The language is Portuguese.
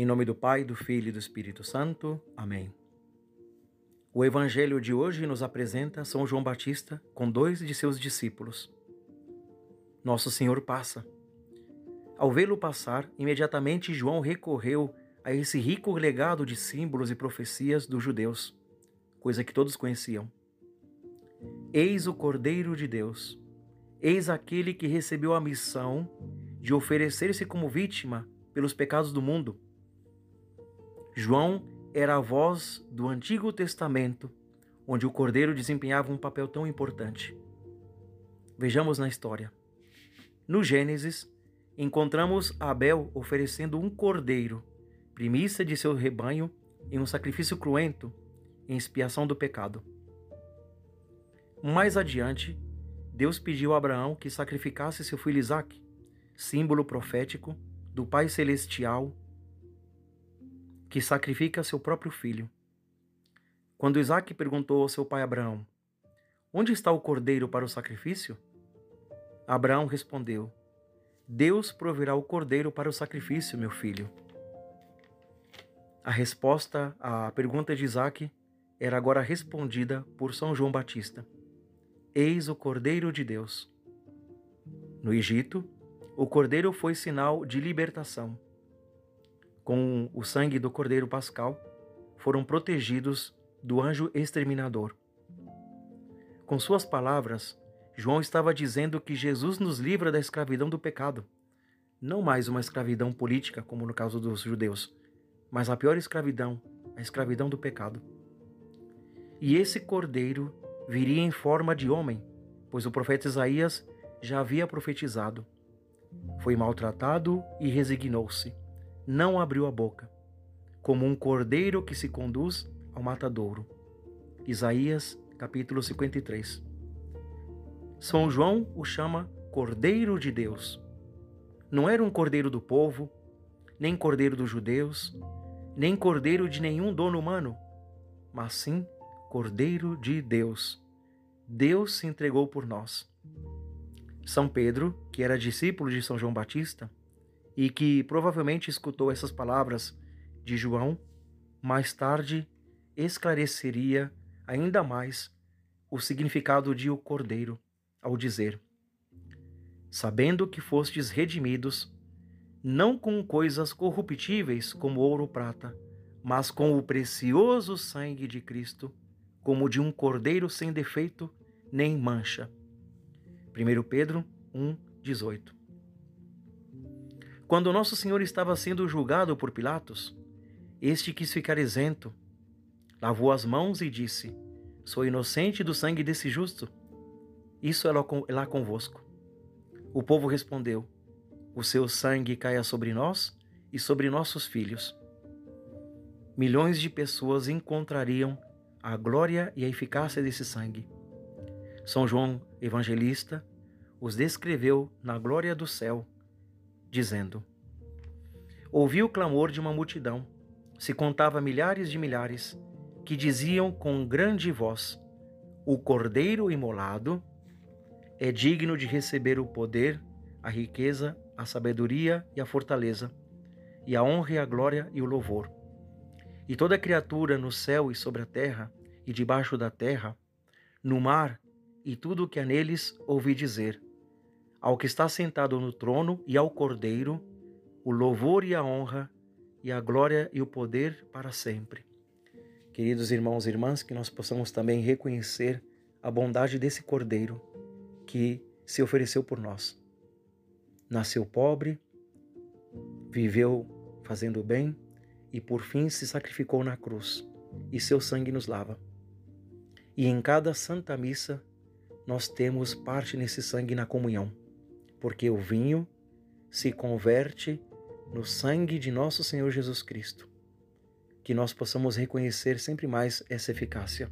Em nome do Pai, do Filho e do Espírito Santo. Amém. O evangelho de hoje nos apresenta São João Batista com dois de seus discípulos. Nosso Senhor passa. Ao vê-lo passar, imediatamente João recorreu a esse rico legado de símbolos e profecias dos judeus, coisa que todos conheciam. Eis o Cordeiro de Deus. Eis aquele que recebeu a missão de oferecer-se como vítima pelos pecados do mundo João era a voz do Antigo Testamento, onde o cordeiro desempenhava um papel tão importante. Vejamos na história. No Gênesis, encontramos Abel oferecendo um cordeiro, primícia de seu rebanho, em um sacrifício cruento, em expiação do pecado. Mais adiante, Deus pediu a Abraão que sacrificasse seu filho Isaque, símbolo profético do Pai Celestial que sacrifica seu próprio filho. Quando Isaac perguntou ao seu pai Abraão: Onde está o cordeiro para o sacrifício? Abraão respondeu: Deus proverá o cordeiro para o sacrifício, meu filho. A resposta à pergunta de Isaac era agora respondida por São João Batista: Eis o Cordeiro de Deus. No Egito, o cordeiro foi sinal de libertação com o sangue do Cordeiro Pascal, foram protegidos do anjo exterminador. Com suas palavras, João estava dizendo que Jesus nos livra da escravidão do pecado. Não mais uma escravidão política, como no caso dos judeus, mas a pior escravidão, a escravidão do pecado. E esse cordeiro viria em forma de homem, pois o profeta Isaías já havia profetizado. Foi maltratado e resignou-se não abriu a boca, como um cordeiro que se conduz ao matadouro. Isaías, capítulo 53. São João o chama Cordeiro de Deus. Não era um cordeiro do povo, nem cordeiro dos judeus, nem cordeiro de nenhum dono humano, mas sim Cordeiro de Deus. Deus se entregou por nós. São Pedro, que era discípulo de São João Batista, e que provavelmente escutou essas palavras de João, mais tarde esclareceria ainda mais o significado de o cordeiro ao dizer: Sabendo que fostes redimidos, não com coisas corruptíveis como ouro ou prata, mas com o precioso sangue de Cristo, como de um cordeiro sem defeito nem mancha. 1 Pedro 1, 18. Quando Nosso Senhor estava sendo julgado por Pilatos, este quis ficar isento. Lavou as mãos e disse: Sou inocente do sangue desse justo. Isso é lá convosco. O povo respondeu: O seu sangue caia sobre nós e sobre nossos filhos. Milhões de pessoas encontrariam a glória e a eficácia desse sangue. São João Evangelista os descreveu na glória do céu dizendo: Ouvi o clamor de uma multidão, se contava milhares de milhares, que diziam com grande voz: O cordeiro imolado é digno de receber o poder, a riqueza, a sabedoria e a fortaleza, e a honra e a glória e o louvor. E toda criatura no céu e sobre a terra, e debaixo da terra, no mar e tudo o que há neles ouvi dizer: ao que está sentado no trono e ao Cordeiro, o louvor e a honra, e a glória e o poder para sempre. Queridos irmãos e irmãs, que nós possamos também reconhecer a bondade desse Cordeiro que se ofereceu por nós. Nasceu pobre, viveu fazendo bem e por fim se sacrificou na cruz, e seu sangue nos lava. E em cada Santa Missa nós temos parte nesse sangue na comunhão porque o vinho se converte no sangue de nosso Senhor Jesus Cristo. Que nós possamos reconhecer sempre mais essa eficácia.